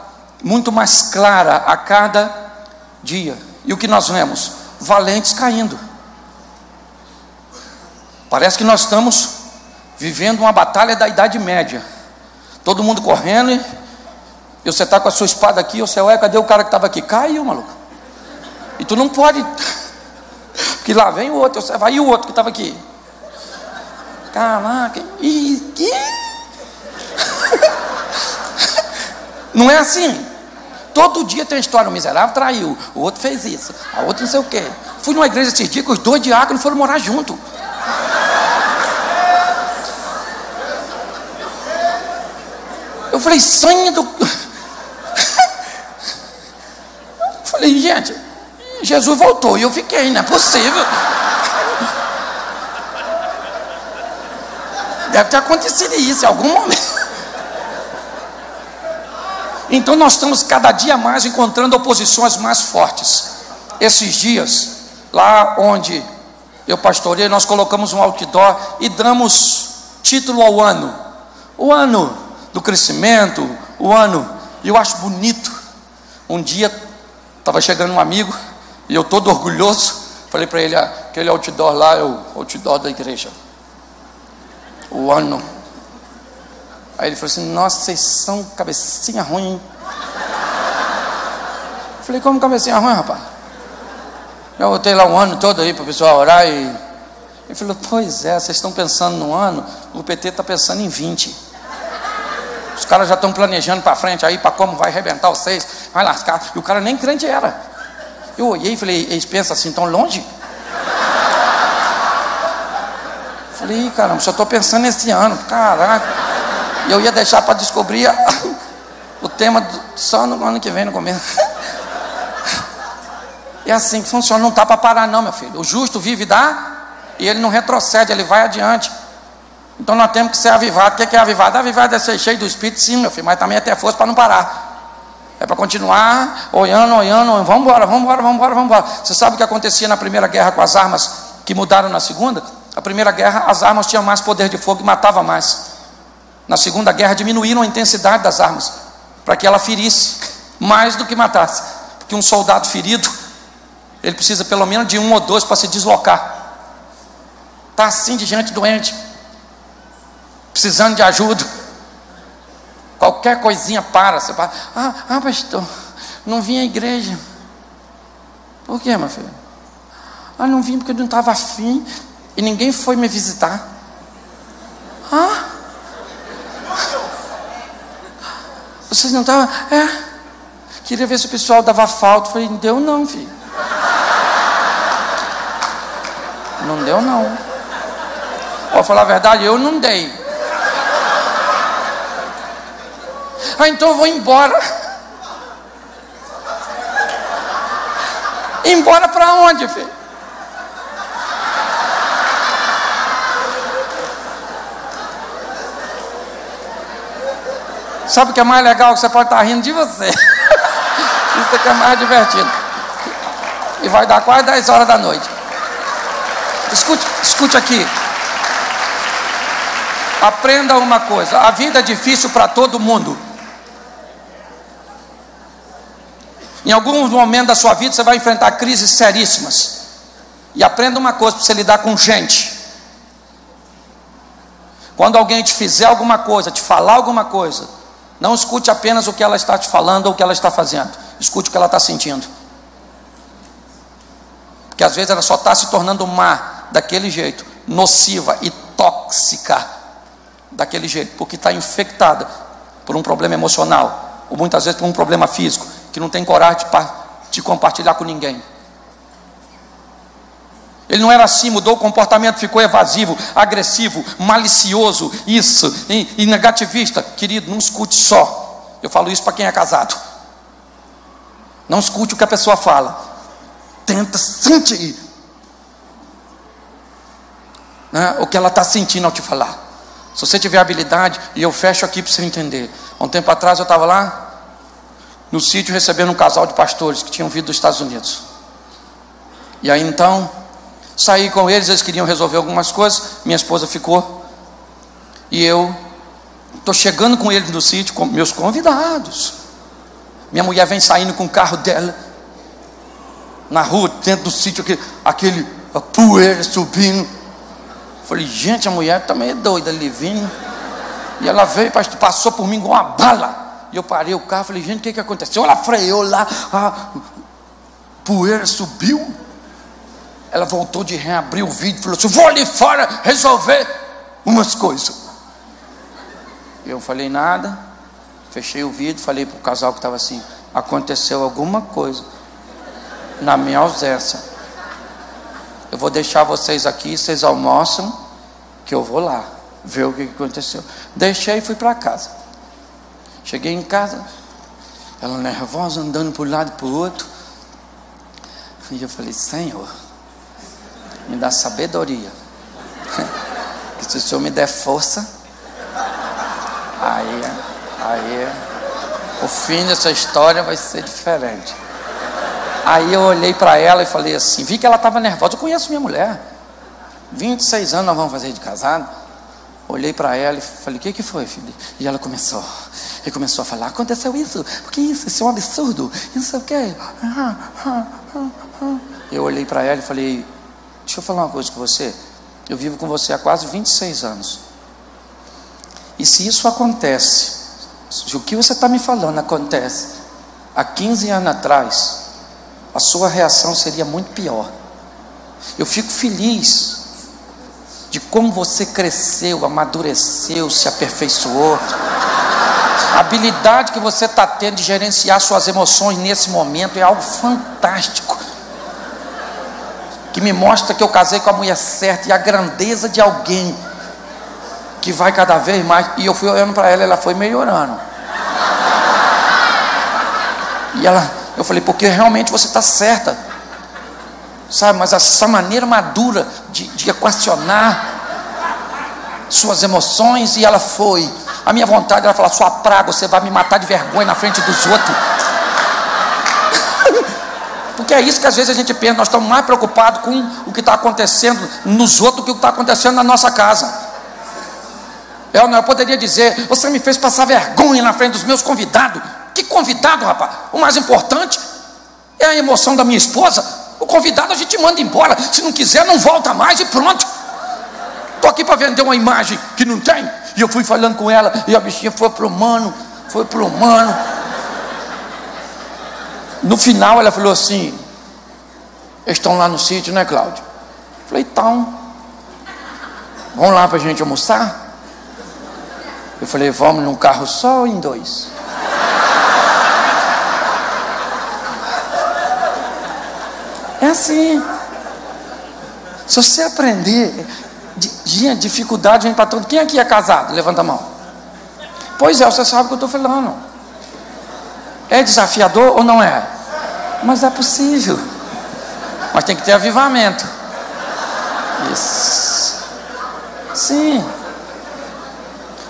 muito mais clara a cada dia. E o que nós vemos? Valentes caindo. Parece que nós estamos vivendo uma batalha da Idade Média. Todo mundo correndo e, e você está com a sua espada aqui, você, ué, cadê o cara que estava aqui? Caiu, maluco. E tu não pode. [LAUGHS] Que lá vem o outro, você vai e o outro que estava aqui. Caraca, e que? [LAUGHS] Não é assim. Todo dia tem história, o miserável traiu, o outro fez isso, a outra não sei o quê. Fui numa igreja esses dias que os dois diáconos foram morar junto. Eu falei, sonho do. [LAUGHS] falei, gente, Jesus voltou e eu fiquei, não é possível. Deve ter acontecido isso em algum momento. Então nós estamos cada dia mais encontrando oposições mais fortes. Esses dias, lá onde eu pastorei, nós colocamos um outdoor e damos título ao ano. O ano do crescimento, o ano, e eu acho bonito. Um dia estava chegando um amigo e eu todo orgulhoso, falei para ele, ah, aquele outdoor lá é o outdoor da igreja. O ano Aí ele falou assim: Nossa, vocês são cabecinha ruim. Falei: Como cabecinha ruim, rapaz? Eu voltei lá um ano todo aí para o pessoal orar e. Ele falou: Pois é, vocês estão pensando no ano, o PT está pensando em 20. Os caras já estão planejando para frente aí, para como vai arrebentar vocês, vai lascar. E o cara nem crente era. Eu olhei e falei: Eles pensam assim tão longe? Falei, caramba, só estou pensando nesse ano, caraca. Eu ia deixar para descobrir [LAUGHS] o tema só no ano que vem, no começo. É [LAUGHS] assim que funciona, não está para parar, não, meu filho. O justo vive dá, e ele não retrocede, ele vai adiante. Então nós temos que ser avivados. O que é avivado? Avivado é ser cheio do Espírito, sim, meu filho, mas também é ter força para não parar. É para continuar olhando, olhando, olhando. vamos embora, vamos embora, vamos embora, vamos embora. Você sabe o que acontecia na primeira guerra com as armas que mudaram na segunda? A primeira guerra, as armas tinham mais poder de fogo e matava mais. Na Segunda Guerra diminuíram a intensidade das armas, para que ela ferisse mais do que matasse. Porque um soldado ferido, ele precisa pelo menos de um ou dois para se deslocar. Está assim de gente doente, precisando de ajuda. Qualquer coisinha para. Você para. Ah, ah, pastor, não vim à igreja. Por quê, meu filho? Ah, não vim porque eu não estava afim e ninguém foi me visitar. Ah, Vocês não estavam. É. Queria ver se o pessoal dava falta. Falei, não deu não, filho. Não deu não. Vou falar a verdade, eu não dei. Ah, então eu vou embora. Embora para onde, filho? Sabe o que é mais legal? Você pode estar rindo de você. [LAUGHS] Isso aqui é mais divertido. E vai dar quase 10 horas da noite. Escute, escute aqui. Aprenda uma coisa: a vida é difícil para todo mundo. Em alguns momentos da sua vida você vai enfrentar crises seríssimas. E aprenda uma coisa para você lidar com gente. Quando alguém te fizer alguma coisa, te falar alguma coisa, Não escute apenas o que ela está te falando ou o que ela está fazendo. Escute o que ela está sentindo. Porque às vezes ela só está se tornando má daquele jeito, nociva e tóxica daquele jeito, porque está infectada por um problema emocional, ou muitas vezes por um problema físico, que não tem coragem de, compartilhar com ninguém. Ele não era assim, mudou o comportamento, ficou evasivo, agressivo, malicioso, isso, e, e negativista. Querido, não escute só. Eu falo isso para quem é casado. Não escute o que a pessoa fala. Tenta sentir né, o que ela está sentindo ao te falar. Se você tiver habilidade, e eu fecho aqui para você entender. Há um tempo atrás eu estava lá no sítio recebendo um casal de pastores que tinham vindo dos Estados Unidos. E aí então Saí com eles, eles queriam resolver algumas coisas, minha esposa ficou. E eu estou chegando com eles no sítio, com meus convidados. Minha mulher vem saindo com o carro dela, na rua, dentro do sítio, aquele, aquele a poeira subindo. Falei, gente, a mulher está meio doida ali vindo. E ela veio, passou por mim com uma bala. E eu parei o carro, falei, gente, o que, que aconteceu? Ela freou lá, a poeira subiu. Ela voltou de reabrir o vídeo e falou assim: Vou ali fora resolver umas coisas. Eu falei nada, fechei o vídeo, falei para o casal que estava assim: Aconteceu alguma coisa na minha ausência. Eu vou deixar vocês aqui, vocês almoçam, que eu vou lá ver o que aconteceu. Deixei e fui para casa. Cheguei em casa, ela nervosa, andando para um lado e para o outro. E eu falei, Senhor, me dá sabedoria. [LAUGHS] que se o Senhor me der força, aí, aí o fim dessa história vai ser diferente. Aí eu olhei para ela e falei assim, vi que ela estava nervosa. Eu conheço minha mulher. 26 anos nós vamos fazer de casado. Olhei para ela e falei, o que, que foi, filho? E ela começou, e começou a falar, aconteceu isso, porque isso, isso é um absurdo, isso é o quê? Eu olhei para ela e falei, Deixa eu falar uma coisa com você. Eu vivo com você há quase 26 anos. E se isso acontece, se o que você está me falando acontece há 15 anos atrás, a sua reação seria muito pior. Eu fico feliz de como você cresceu, amadureceu, se aperfeiçoou. A habilidade que você está tendo de gerenciar suas emoções nesse momento é algo fantástico que me mostra que eu casei com a mulher certa e a grandeza de alguém que vai cada vez mais. E eu fui olhando para ela, ela foi melhorando. E ela, eu falei, porque realmente você está certa, sabe? Mas essa maneira madura de, de equacionar suas emoções, e ela foi. A minha vontade era falar: sua praga, você vai me matar de vergonha na frente dos outros. Porque é isso que às vezes a gente pensa, nós estamos mais preocupados com o que está acontecendo nos outros do que o que está acontecendo na nossa casa. Eu, não, eu poderia dizer, você me fez passar vergonha na frente dos meus convidados. Que convidado, rapaz? O mais importante é a emoção da minha esposa. O convidado a gente manda embora. Se não quiser, não volta mais e pronto. Estou aqui para vender uma imagem que não tem. E eu fui falando com ela, e a bichinha foi para o humano, foi para o humano. No final ela falou assim: estão lá no sítio, né, Cláudio? Falei, então, vamos lá para a gente almoçar? Eu falei, vamos num carro só ou em dois? É assim. Se você aprender, gente, dificuldade vem para todo. Quem aqui é casado? Levanta a mão. Pois é, você sabe o que eu estou falando. É desafiador ou não é? Mas é possível. Mas tem que ter avivamento. Isso. Sim.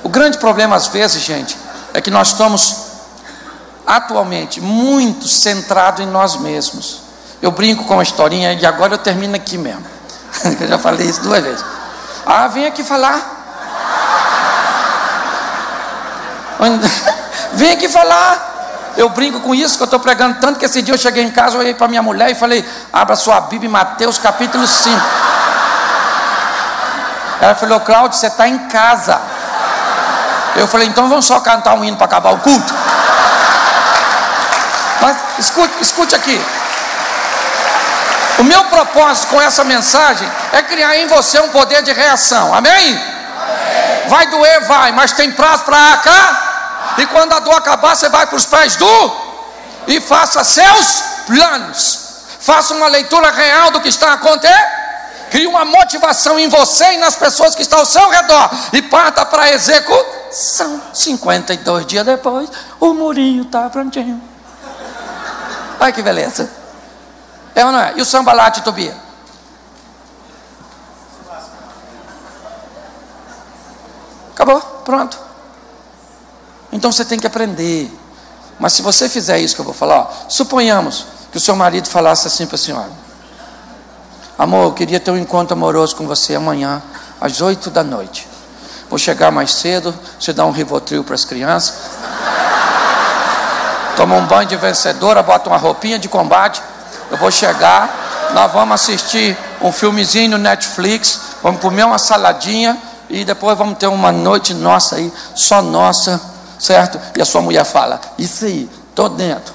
O grande problema às vezes, gente, é que nós estamos atualmente muito centrados em nós mesmos. Eu brinco com a historinha e agora eu termino aqui mesmo. [LAUGHS] eu já falei isso duas vezes. Ah, vem aqui falar. [LAUGHS] vem aqui falar. Eu brinco com isso, que eu estou pregando tanto que esse dia eu cheguei em casa, olhei para minha mulher e falei: abra sua Bíblia em Mateus capítulo 5. Ela falou: Cláudio, você está em casa. Eu falei, então vamos só cantar um hino para acabar o culto. Mas escute, escute aqui. O meu propósito com essa mensagem é criar em você um poder de reação. Amém? Amém. Vai doer, vai, mas tem prazo para cá. E quando a dor acabar, você vai para os pés do e faça seus planos. Faça uma leitura real do que está acontecendo. Crie uma motivação em você e nas pessoas que estão ao seu redor. E parta para a execução. 52 dias depois, o murinho está prontinho. Olha que beleza. É ou não é? E o sambalate, Tobia? Acabou, pronto. Então você tem que aprender. Mas se você fizer isso que eu vou falar, ó, suponhamos que o seu marido falasse assim para a senhora: Amor, eu queria ter um encontro amoroso com você amanhã, às oito da noite. Vou chegar mais cedo, você dá um rivotril para as crianças. Toma um banho de vencedora, bota uma roupinha de combate. Eu vou chegar, nós vamos assistir um filmezinho no Netflix, vamos comer uma saladinha e depois vamos ter uma noite nossa aí, só nossa certo? E a sua mulher fala: Isso aí, estou dentro.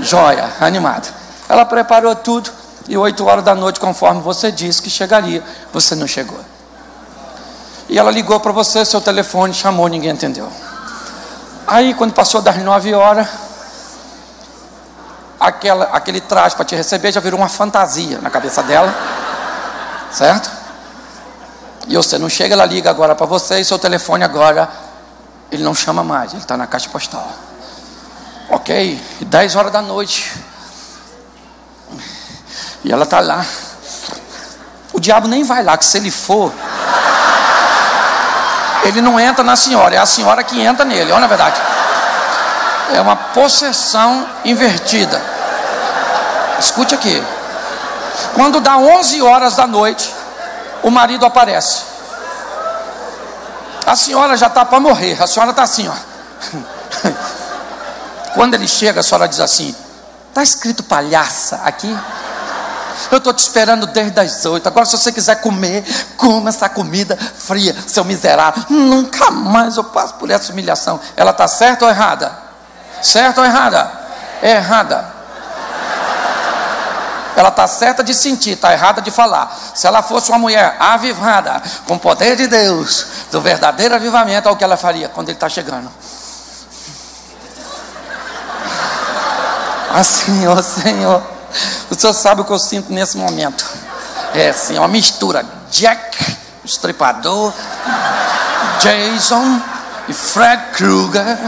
Joia, animada. Ela preparou tudo e oito horas da noite, conforme você disse que chegaria, você não chegou. E ela ligou para você, seu telefone chamou, ninguém entendeu. Aí, quando passou das nove horas, aquela, aquele traje para te receber já virou uma fantasia na cabeça dela, certo? E você não chega, ela liga agora para você e seu telefone agora ele não chama mais, ele está na caixa postal. Ok, 10 horas da noite. E ela está lá. O diabo nem vai lá, que se ele for, ele não entra na senhora, é a senhora que entra nele, olha a verdade. É uma possessão invertida. Escute aqui. Quando dá 11 horas da noite, o marido aparece. A senhora já está para morrer, a senhora está assim, ó. [LAUGHS] Quando ele chega, a senhora diz assim: está escrito palhaça aqui? Eu estou te esperando desde as oito. Agora, se você quiser comer, coma essa comida fria, seu miserável. Nunca mais eu passo por essa humilhação. Ela está certa ou errada? Certa ou errada? É errada. Ela está certa de sentir, está errada de falar. Se ela fosse uma mulher avivada, com o poder de Deus, do verdadeiro avivamento, é o que ela faria quando ele está chegando. Assim, ó Senhor, o Senhor sabe o que eu sinto nesse momento. É assim, uma mistura. Jack, estripador, Jason e Fred Krueger.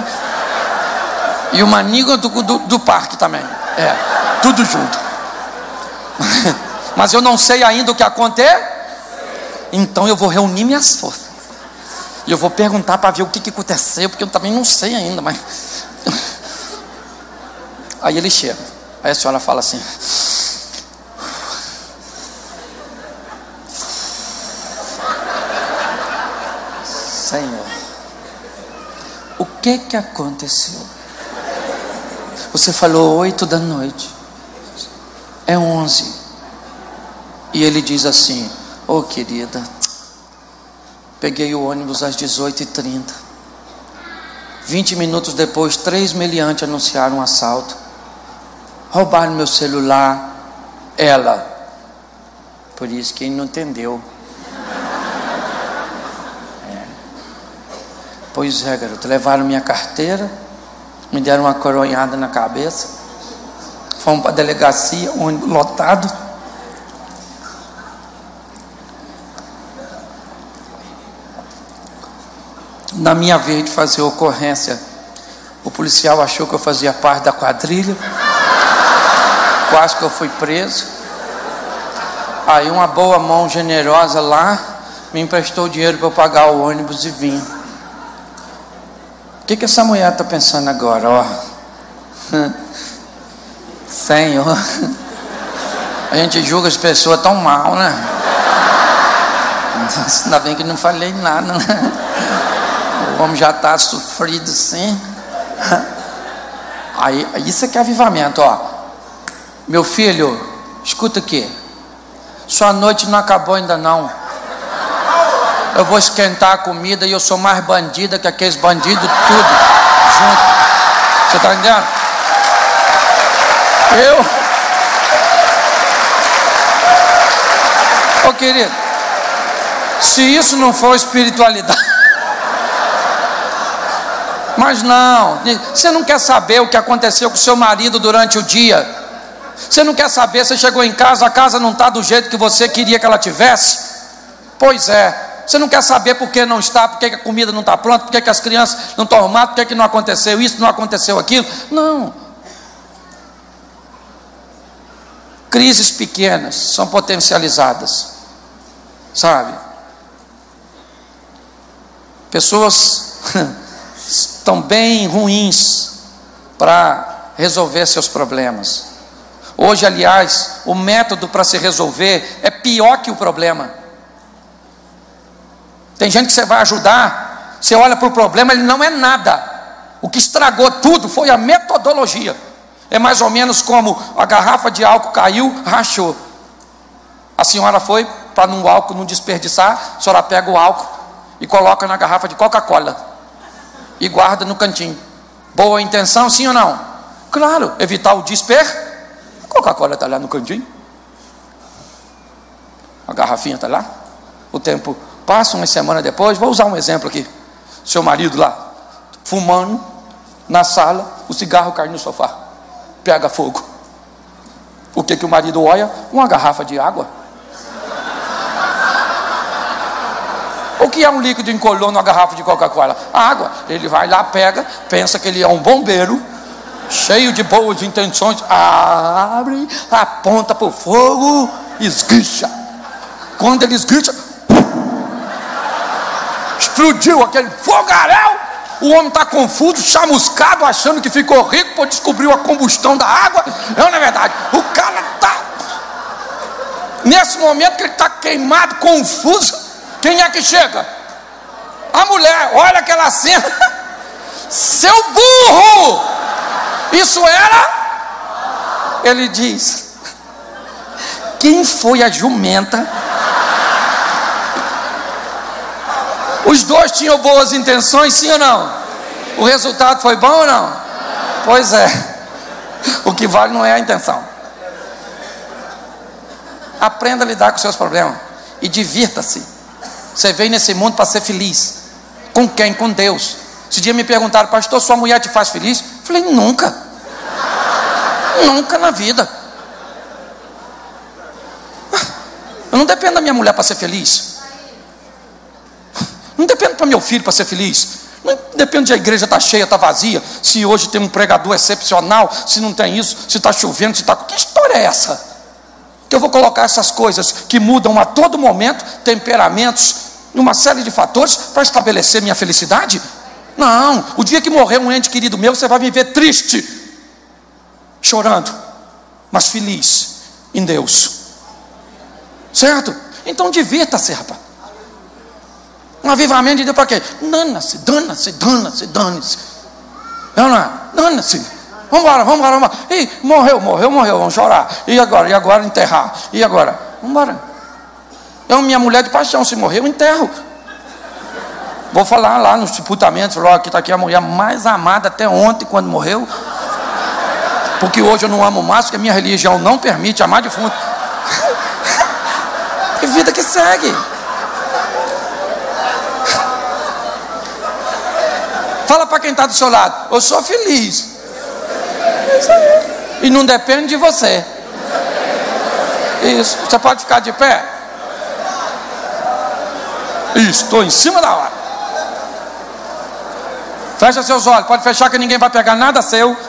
E o manigo do, do, do parque também. É, tudo junto. [LAUGHS] Mas eu não sei ainda o que acontece. Então eu vou reunir minhas forças. E eu vou perguntar para ver o que, que aconteceu, porque eu também não sei ainda, mas. [LAUGHS] Aí ele chega. Aí a senhora fala assim. Senhor, o que que aconteceu? Você falou oito da noite 11. E ele diz assim: Ô oh, querida, peguei o ônibus às 18h30. 20 minutos depois, três meliantes anunciaram um assalto. Roubaram meu celular. Ela. Por isso que ele não entendeu. É. Pois é, garoto. Levaram minha carteira. Me deram uma coronhada na cabeça Fomos para a delegacia, ônibus lotado. Na minha vez de fazer ocorrência, o policial achou que eu fazia parte da quadrilha. Quase que eu fui preso. Aí uma boa mão generosa lá me emprestou dinheiro para eu pagar o ônibus e vim. O que, que essa mulher está pensando agora? Ó. [LAUGHS] Senhor. A gente julga as pessoas tão mal, né? Ainda bem que não falei nada, né? O homem já está sofrido sim. Aí, isso é que é avivamento, ó. Meu filho, escuta aqui. Sua noite não acabou ainda não. Eu vou esquentar a comida e eu sou mais bandida que aqueles bandidos tudo junto. Você está entendendo? Eu. Ô oh, querido, se isso não for espiritualidade. [LAUGHS] Mas não, você não quer saber o que aconteceu com seu marido durante o dia. Você não quer saber, você chegou em casa, a casa não está do jeito que você queria que ela tivesse. Pois é, você não quer saber por que não está, por que a comida não está pronta, por que as crianças não estão arrumadas, por que não aconteceu isso, não aconteceu aquilo. Não. Crises pequenas são potencializadas, sabe? Pessoas [LAUGHS] estão bem ruins para resolver seus problemas. Hoje, aliás, o método para se resolver é pior que o problema. Tem gente que você vai ajudar, você olha para o problema, ele não é nada. O que estragou tudo foi a metodologia. É mais ou menos como a garrafa de álcool caiu, rachou. A senhora foi para o álcool não desperdiçar, a senhora pega o álcool e coloca na garrafa de Coca-Cola e guarda no cantinho. Boa intenção, sim ou não? Claro, evitar o desper. A Coca-Cola está lá no cantinho. A garrafinha está lá. O tempo passa, uma semana depois. Vou usar um exemplo aqui. Seu marido lá, fumando na sala, o cigarro cai no sofá, pega fogo. O que, que o marido olha? Uma garrafa de água. O que é um líquido incolor numa garrafa de Coca-Cola? Água. Ele vai lá, pega, pensa que ele é um bombeiro, cheio de boas intenções, abre, aponta para o fogo, esguicha. Quando ele esguicha, [LAUGHS] explodiu aquele fogaréu. O homem está confuso, chamuscado, achando que ficou rico, por descobriu a combustão da água. Não, não é verdade. O cara está. Nesse momento que ele está queimado, confuso, quem é que chega? A mulher, olha aquela cena. [LAUGHS] Seu burro! Isso era? Ele diz: Quem foi a jumenta? Os dois tinham boas intenções, sim ou não? O resultado foi bom ou não? Pois é. O que vale não é a intenção. Aprenda a lidar com seus problemas e divirta-se. Você veio nesse mundo para ser feliz. Com quem? Com Deus. Esse dia me perguntaram, pastor, sua mulher te faz feliz? Eu falei, nunca. nunca na vida. Eu não dependo da minha mulher para ser feliz. Não dependo para meu filho para ser feliz. Não depende de a igreja estar tá cheia, está vazia. Se hoje tem um pregador excepcional, se não tem isso, se está chovendo, se está. Que história é essa? que eu vou colocar essas coisas que mudam a todo momento, temperamentos, uma série de fatores para estabelecer minha felicidade? Não, o dia que morrer um ente querido meu, você vai me ver triste, chorando, mas feliz em Deus. Certo? Então divirta-se, rapaz. Um avivamento de Deus para quê? Dana-se, dana-se, dana-se, dane-se. Não, não, dana-se. Vamos embora, vamos embora, vamos embora. Ih, morreu, morreu, morreu, vamos chorar. E agora? E agora enterrar? E agora? Vamos embora. Eu, minha mulher de paixão, se morreu, eu enterro. Vou falar lá nos sepultamentos, falar, aqui está aqui a mulher mais amada até ontem, quando morreu. Porque hoje eu não amo mais, porque a minha religião não permite amar defunto. [LAUGHS] que vida que segue. Fala para quem está do seu lado, eu sou feliz. E não depende de você. Isso. Você pode ficar de pé? Estou em cima da hora. Fecha seus olhos, pode fechar que ninguém vai pegar nada seu. [LAUGHS]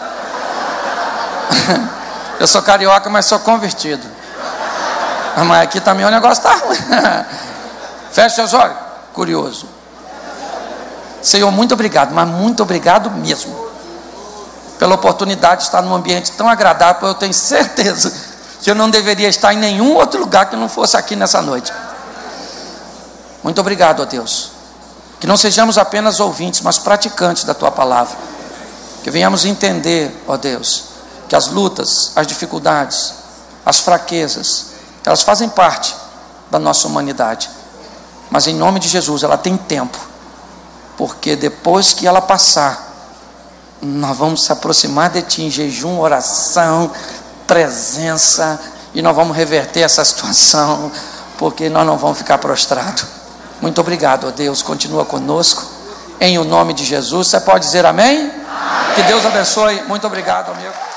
Eu sou carioca, mas sou convertido. Mas aqui também o negócio está ruim. [LAUGHS] Fecha seus olhos. Curioso. Senhor, muito obrigado, mas muito obrigado mesmo pela oportunidade de estar num ambiente tão agradável, eu tenho certeza que eu não deveria estar em nenhum outro lugar que não fosse aqui nessa noite. Muito obrigado, ó Deus. Que não sejamos apenas ouvintes, mas praticantes da tua palavra. Que venhamos entender, ó Deus, que as lutas, as dificuldades, as fraquezas, elas fazem parte da nossa humanidade. Mas em nome de Jesus, ela tem tempo. Porque depois que ela passar, nós vamos se aproximar de ti em jejum, oração, presença, e nós vamos reverter essa situação, porque nós não vamos ficar prostrados. Muito obrigado, ó Deus. Continua conosco. Em o nome de Jesus. Você pode dizer amém? amém. Que Deus abençoe. Muito obrigado, amigo.